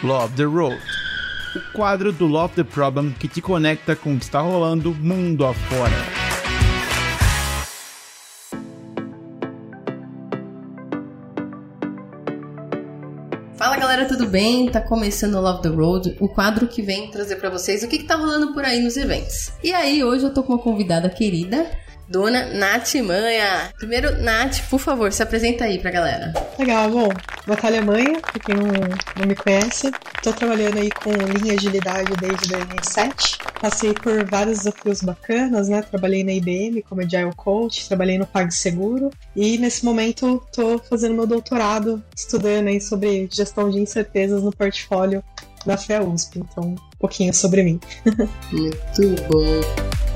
Love the Road, o quadro do Love the Problem que te conecta com o que está rolando mundo afora. Fala galera, tudo bem? Tá começando o Love the Road, o quadro que vem trazer para vocês o que, que tá rolando por aí nos eventos. E aí, hoje eu tô com uma convidada querida, Dona Nath Manha. Primeiro, Nath, por favor, se apresenta aí pra galera. Legal, bom, Natália Manha, pra quem não, não me conhece, tô trabalhando aí com linha agilidade desde 2007. Passei por vários desafios bacanas, né? Trabalhei na IBM como Agile Coach, trabalhei no PagSeguro e nesse momento tô fazendo meu doutorado, estudando aí sobre gestão de incertezas no portfólio da FEA USP. Então, um pouquinho sobre mim. Muito bom.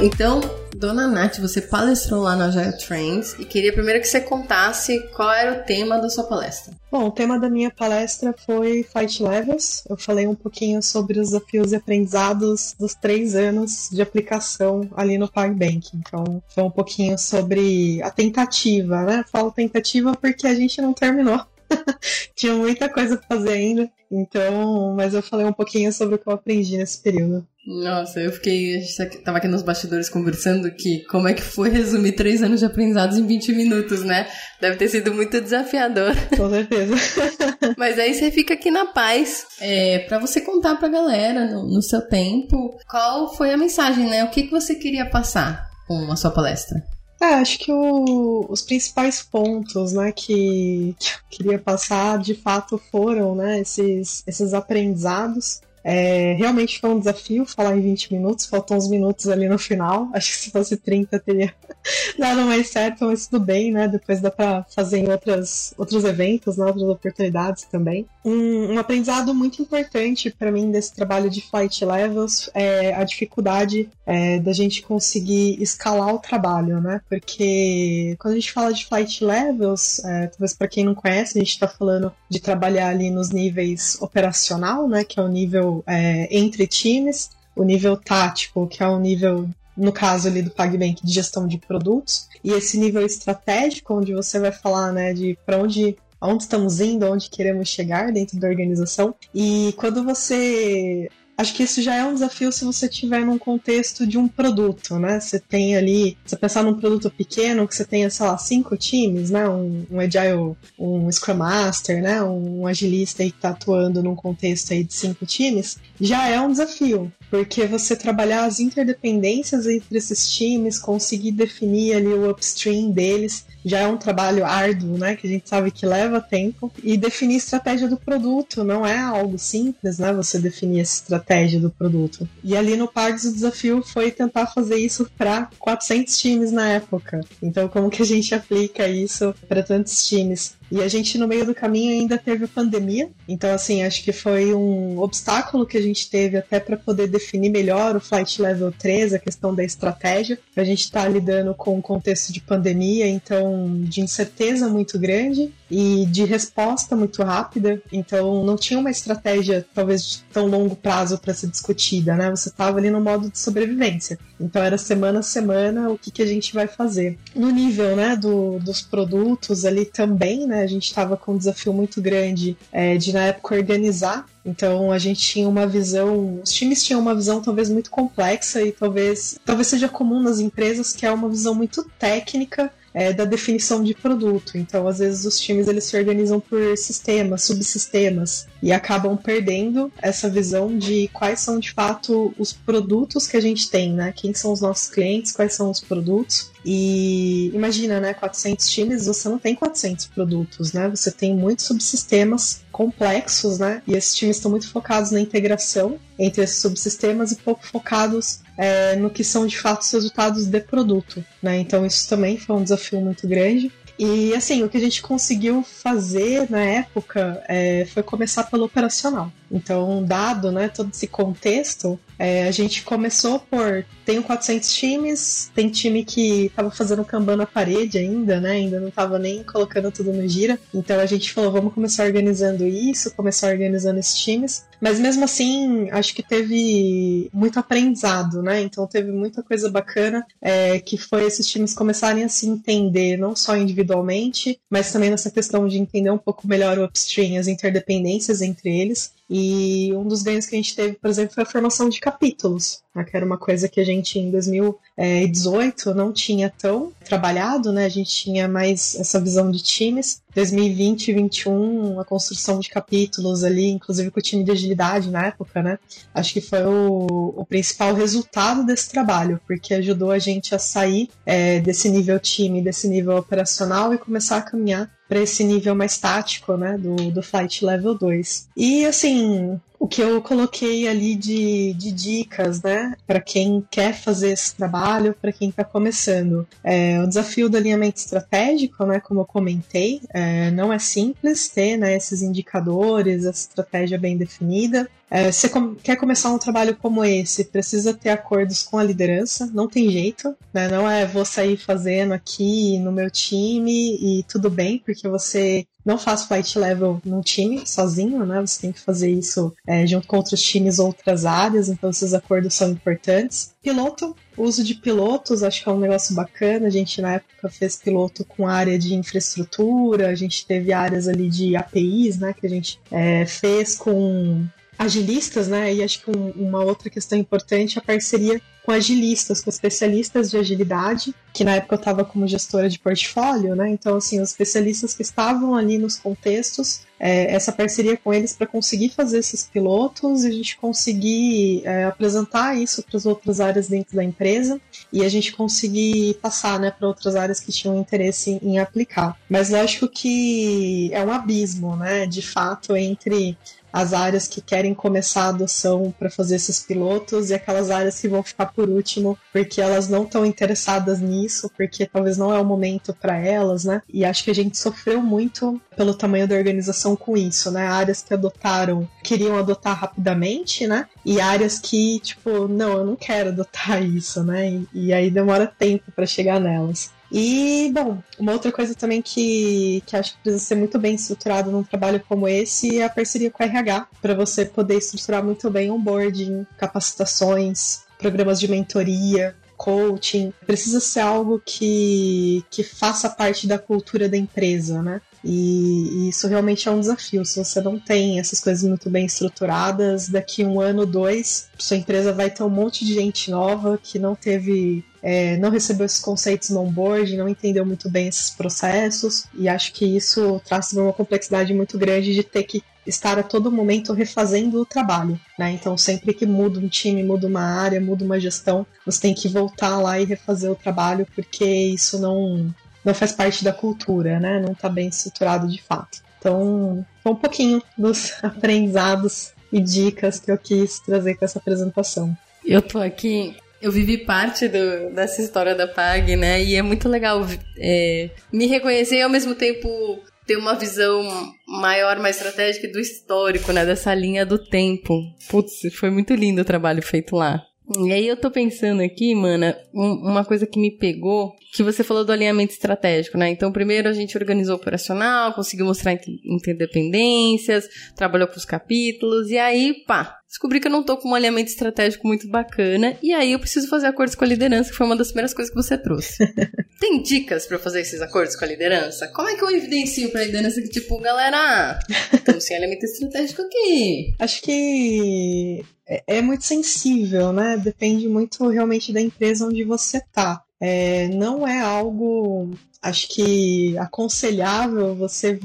Então, Dona Nath, você palestrou lá no Agile Trends e queria primeiro que você contasse qual era o tema da sua palestra. Bom, o tema da minha palestra foi Fight Levels. Eu falei um pouquinho sobre os desafios e aprendizados dos três anos de aplicação ali no PagBank. Então, foi um pouquinho sobre a tentativa, né? Falo tentativa porque a gente não terminou. Tinha muita coisa pra fazer ainda. Então, mas eu falei um pouquinho sobre o que eu aprendi nesse período. Nossa, eu fiquei. A gente tava aqui nos bastidores conversando que como é que foi resumir três anos de aprendizados em 20 minutos, né? Deve ter sido muito desafiador. Com certeza. Mas aí você fica aqui na paz. É, para você contar pra galera, no, no, seu tempo, qual foi a mensagem, né? O que, que você queria passar com a sua palestra? É, acho que o, os principais pontos, né, que, que eu queria passar, de fato, foram, né, esses, esses aprendizados é, realmente foi um desafio falar em 20 minutos, faltam uns minutos ali no final. Acho que se fosse 30 teria dado mais certo, mas tudo bem, né? Depois dá pra fazer em outras, outros eventos, né? outras oportunidades também. Um, um aprendizado muito importante para mim desse trabalho de flight levels é a dificuldade é, da gente conseguir escalar o trabalho, né? Porque quando a gente fala de flight levels, é, talvez para quem não conhece, a gente está falando de trabalhar ali nos níveis operacional, né? Que é o nível é, entre times, o nível tático, que é o nível, no caso ali do PagBank, de gestão de produtos, e esse nível estratégico, onde você vai falar né, de para onde aonde estamos indo, aonde queremos chegar dentro da organização. E quando você acho que isso já é um desafio se você estiver num contexto de um produto, né? Você tem ali, você pensar num produto pequeno que você tenha, sei lá, cinco times, né? Um, um Agile, um Scrum Master, né? Um agilista aí que tá atuando num contexto aí de cinco times, já é um desafio. Porque você trabalhar as interdependências entre esses times, conseguir definir ali o upstream deles, já é um trabalho árduo, né? Que a gente sabe que leva tempo. E definir estratégia do produto não é algo simples, né? Você definir essa estratégia do produto. E ali no Pags o desafio foi tentar fazer isso para 400 times na época. Então, como que a gente aplica isso para tantos times? E a gente, no meio do caminho, ainda teve a pandemia. Então, assim, acho que foi um obstáculo que a gente teve até para poder definir melhor o Flight Level 3, a questão da estratégia. A gente está lidando com um contexto de pandemia, então, de incerteza muito grande e de resposta muito rápida. Então, não tinha uma estratégia, talvez, de tão longo prazo para ser discutida, né? Você estava ali no modo de sobrevivência. Então, era semana a semana o que, que a gente vai fazer. No nível, né, do, dos produtos ali também, né? A gente estava com um desafio muito grande é, de, na época, organizar. Então a gente tinha uma visão, os times tinham uma visão talvez muito complexa e talvez talvez seja comum nas empresas que é uma visão muito técnica é, da definição de produto. Então, às vezes, os times eles se organizam por sistemas, subsistemas, e acabam perdendo essa visão de quais são de fato os produtos que a gente tem, né? Quem são os nossos clientes, quais são os produtos. E imagina, né, 400 times, você não tem 400 produtos, né? Você tem muitos subsistemas complexos, né? E esses times estão muito focados na integração entre esses subsistemas e pouco focados é, no que são de fato os resultados de produto, né? Então isso também foi um desafio muito grande. E assim, o que a gente conseguiu fazer na época é, foi começar pelo operacional. Então, dado né, todo esse contexto, é, a gente começou por. Tenho 400 times, tem time que tava fazendo Kanban na parede ainda, né? Ainda não tava nem colocando tudo no gira. Então a gente falou, vamos começar organizando isso, começar organizando esses times. Mas mesmo assim, acho que teve muito aprendizado, né? Então teve muita coisa bacana é, que foi esses times começarem a se entender, não só individualmente, mas também nessa questão de entender um pouco melhor o upstream, as interdependências entre eles. E um dos ganhos que a gente teve, por exemplo, foi a formação de capítulos, né, que era uma coisa que a gente em 2018 não tinha tão trabalhado, né? A gente tinha mais essa visão de times. 2020 e 2021, a construção de capítulos ali, inclusive com o time de agilidade na época, né? Acho que foi o, o principal resultado desse trabalho, porque ajudou a gente a sair é, desse nível time, desse nível operacional e começar a caminhar para esse nível mais tático, né, do, do Flight Level 2. E assim, o que eu coloquei ali de, de dicas, né, para quem quer fazer esse trabalho, para quem está começando. É, o desafio do alinhamento estratégico, né, como eu comentei, é, não é simples ter né, esses indicadores, essa estratégia bem definida. É, você com quer começar um trabalho como esse, precisa ter acordos com a liderança, não tem jeito, né? Não é vou sair fazendo aqui no meu time e tudo bem, porque você não faz flight level num time sozinho, né? Você tem que fazer isso é, junto com outros times, outras áreas, então esses acordos são importantes. Piloto, uso de pilotos, acho que é um negócio bacana. A gente na época fez piloto com área de infraestrutura, a gente teve áreas ali de APIs, né? Que a gente é, fez com agilistas, né? E acho que um, uma outra questão importante é a parceria com agilistas, com especialistas de agilidade, que na época eu estava como gestora de portfólio, né? Então, assim, os especialistas que estavam ali nos contextos, é, essa parceria com eles para conseguir fazer esses pilotos e a gente conseguir é, apresentar isso para as outras áreas dentro da empresa e a gente conseguir passar né, para outras áreas que tinham interesse em aplicar. Mas lógico que é um abismo, né? De fato, entre as áreas que querem começar a adoção para fazer esses pilotos e aquelas áreas que vão ficar por último porque elas não estão interessadas nisso, porque talvez não é o momento para elas, né? E acho que a gente sofreu muito pelo tamanho da organização com isso, né? Áreas que adotaram, queriam adotar rapidamente, né? E áreas que, tipo, não, eu não quero adotar isso, né? E, e aí demora tempo para chegar nelas. E, bom, uma outra coisa também que, que acho que precisa ser muito bem estruturado num trabalho como esse é a parceria com o RH, para você poder estruturar muito bem onboarding, capacitações, programas de mentoria, coaching. Precisa ser algo que, que faça parte da cultura da empresa, né? E, e, isso realmente é um desafio. Se você não tem essas coisas muito bem estruturadas, daqui um ano, dois, sua empresa vai ter um monte de gente nova que não teve é, não recebeu esses conceitos no onboard, não entendeu muito bem esses processos, e acho que isso traz uma complexidade muito grande de ter que estar a todo momento refazendo o trabalho, né? Então, sempre que muda um time, muda uma área, muda uma gestão, você tem que voltar lá e refazer o trabalho, porque isso não, não faz parte da cultura, né? Não está bem estruturado de fato. Então, foi um pouquinho dos aprendizados e dicas que eu quis trazer com essa apresentação. Eu tô aqui eu vivi parte do, dessa história da PAG, né? E é muito legal é, me reconhecer e ao mesmo tempo ter uma visão maior, mais estratégica do histórico, né? Dessa linha do tempo. Putz, foi muito lindo o trabalho feito lá. E aí eu tô pensando aqui, mana, uma coisa que me pegou, que você falou do alinhamento estratégico, né? Então, primeiro a gente organizou o operacional, conseguiu mostrar interdependências, trabalhou com os capítulos, e aí, pá, descobri que eu não tô com um alinhamento estratégico muito bacana, e aí eu preciso fazer acordos com a liderança, que foi uma das primeiras coisas que você trouxe. Tem dicas para fazer esses acordos com a liderança? Como é que eu evidencio pra liderança que, tipo, galera, estamos sem alinhamento estratégico aqui? Acho que é, é muito sensível, né? Depende muito realmente da empresa onde você tá. É, não é algo, acho que aconselhável você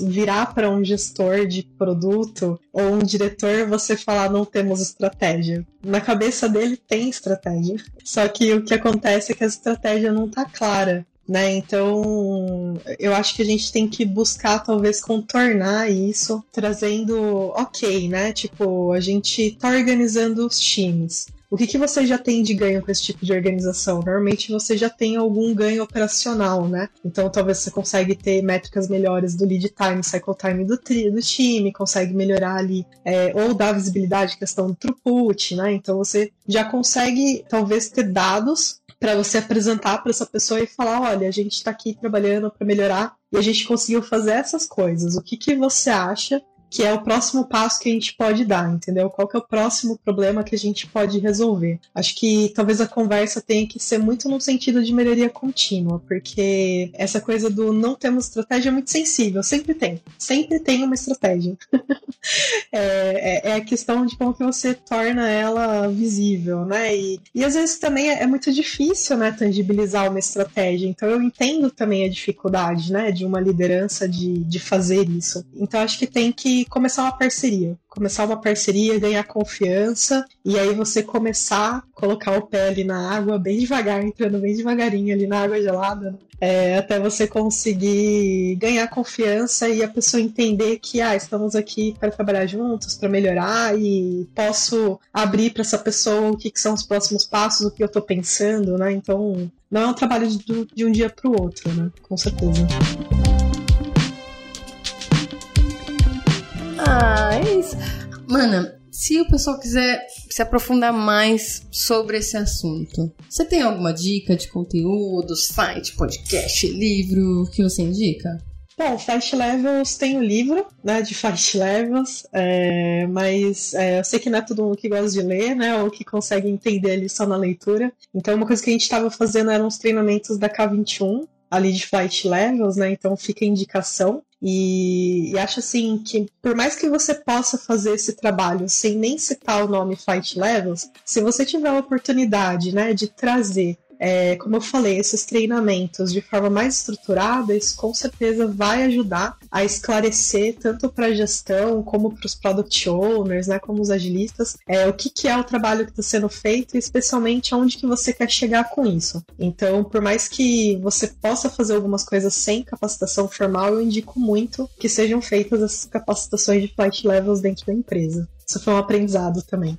virar para um gestor de produto ou um diretor você falar não temos estratégia. Na cabeça dele tem estratégia. Só que o que acontece é que a estratégia não está clara né? Então, eu acho que a gente tem que buscar talvez contornar isso, trazendo, ok, né? Tipo, a gente tá organizando os times. O que, que você já tem de ganho com esse tipo de organização? Normalmente você já tem algum ganho operacional, né? Então talvez você consegue ter métricas melhores do lead time, cycle time do, tri, do time, consegue melhorar ali, é, ou dar visibilidade, questão do throughput, né? Então você já consegue talvez ter dados para você apresentar para essa pessoa e falar, olha, a gente está aqui trabalhando para melhorar e a gente conseguiu fazer essas coisas. O que, que você acha que é o próximo passo que a gente pode dar, entendeu? Qual que é o próximo problema que a gente pode resolver? Acho que talvez a conversa tenha que ser muito no sentido de melhoria contínua, porque essa coisa do não temos estratégia é muito sensível, sempre tem, sempre tem uma estratégia. é, é, é, a questão de como que você torna ela visível, né? E, e às vezes também é, é muito difícil, né, tangibilizar uma estratégia, então eu entendo também a dificuldade, né, de uma liderança de, de fazer isso. Então acho que tem que começar uma parceria. Começar uma parceria, ganhar confiança, e aí você começar a colocar o pé ali na água bem devagar, entrando bem devagarinho ali na água gelada, né? é, até você conseguir ganhar confiança e a pessoa entender que ah, estamos aqui para trabalhar juntos, para melhorar e posso abrir para essa pessoa o que, que, são os próximos passos, o que eu estou pensando, né? Então, não é um trabalho de, de um dia para o outro, né? Com certeza. Ah. Mana, se o pessoal quiser se aprofundar mais sobre esse assunto, você tem alguma dica de conteúdo, site, podcast, livro que você indica? Bom, Fast Levels tem o um livro, né, de Fast Levels, é, mas é, eu sei que não é todo mundo que gosta de ler, né, ou que consegue entender ali só na leitura. Então, uma coisa que a gente estava fazendo eram os treinamentos da K21, ali de Flight Levels, né, então fica a indicação. E, e, acho assim que por mais que você possa fazer esse trabalho sem nem citar o nome Fight Levels, se você tiver a oportunidade, né, de trazer é, como eu falei, esses treinamentos de forma mais estruturada, isso com certeza vai ajudar a esclarecer tanto para a gestão como para os product owners, né, como os agilistas, é, o que, que é o trabalho que está sendo feito e especialmente aonde que você quer chegar com isso. Então, por mais que você possa fazer algumas coisas sem capacitação formal, eu indico muito que sejam feitas essas capacitações de flight levels dentro da empresa. Isso foi um aprendizado também.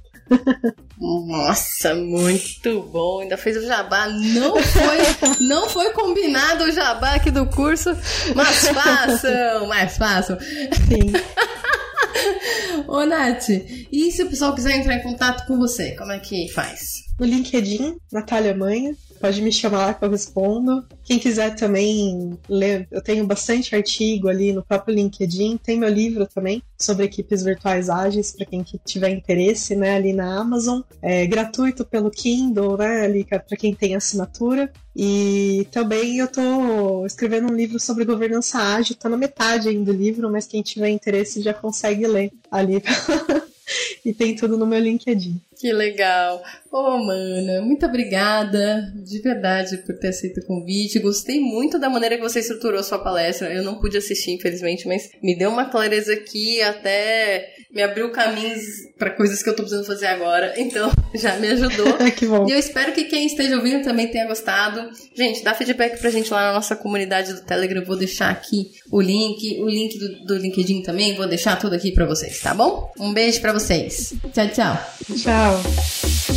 Nossa, muito bom. Ainda fez o jabá. Não foi, não foi combinado o jabá aqui do curso, mas façam, mas façam. Sim. Ô, Nath, e se o pessoal quiser entrar em contato com você, como é que faz? No LinkedIn, Natália Manha. Pode me chamar lá que eu respondo. Quem quiser também ler, eu tenho bastante artigo ali no próprio LinkedIn. Tem meu livro também sobre equipes virtuais ágeis para quem tiver interesse, né, ali na Amazon. É gratuito pelo Kindle, né, ali para quem tem assinatura. E também eu tô escrevendo um livro sobre governança ágil, tá na metade ainda do livro, mas quem tiver interesse já consegue ler ali. e tem tudo no meu LinkedIn. Que legal. Ô, oh, mana, muito obrigada de verdade por ter aceito o convite. Gostei muito da maneira que você estruturou sua palestra. Eu não pude assistir, infelizmente, mas me deu uma clareza aqui, até me abriu caminhos para coisas que eu tô precisando fazer agora. Então, já me ajudou. que bom. E eu espero que quem esteja ouvindo também tenha gostado. Gente, dá feedback pra gente lá na nossa comunidade do Telegram. vou deixar aqui o link, o link do, do LinkedIn também. Vou deixar tudo aqui para vocês, tá bom? Um beijo para vocês. Tchau, tchau. Tchau. Ciao.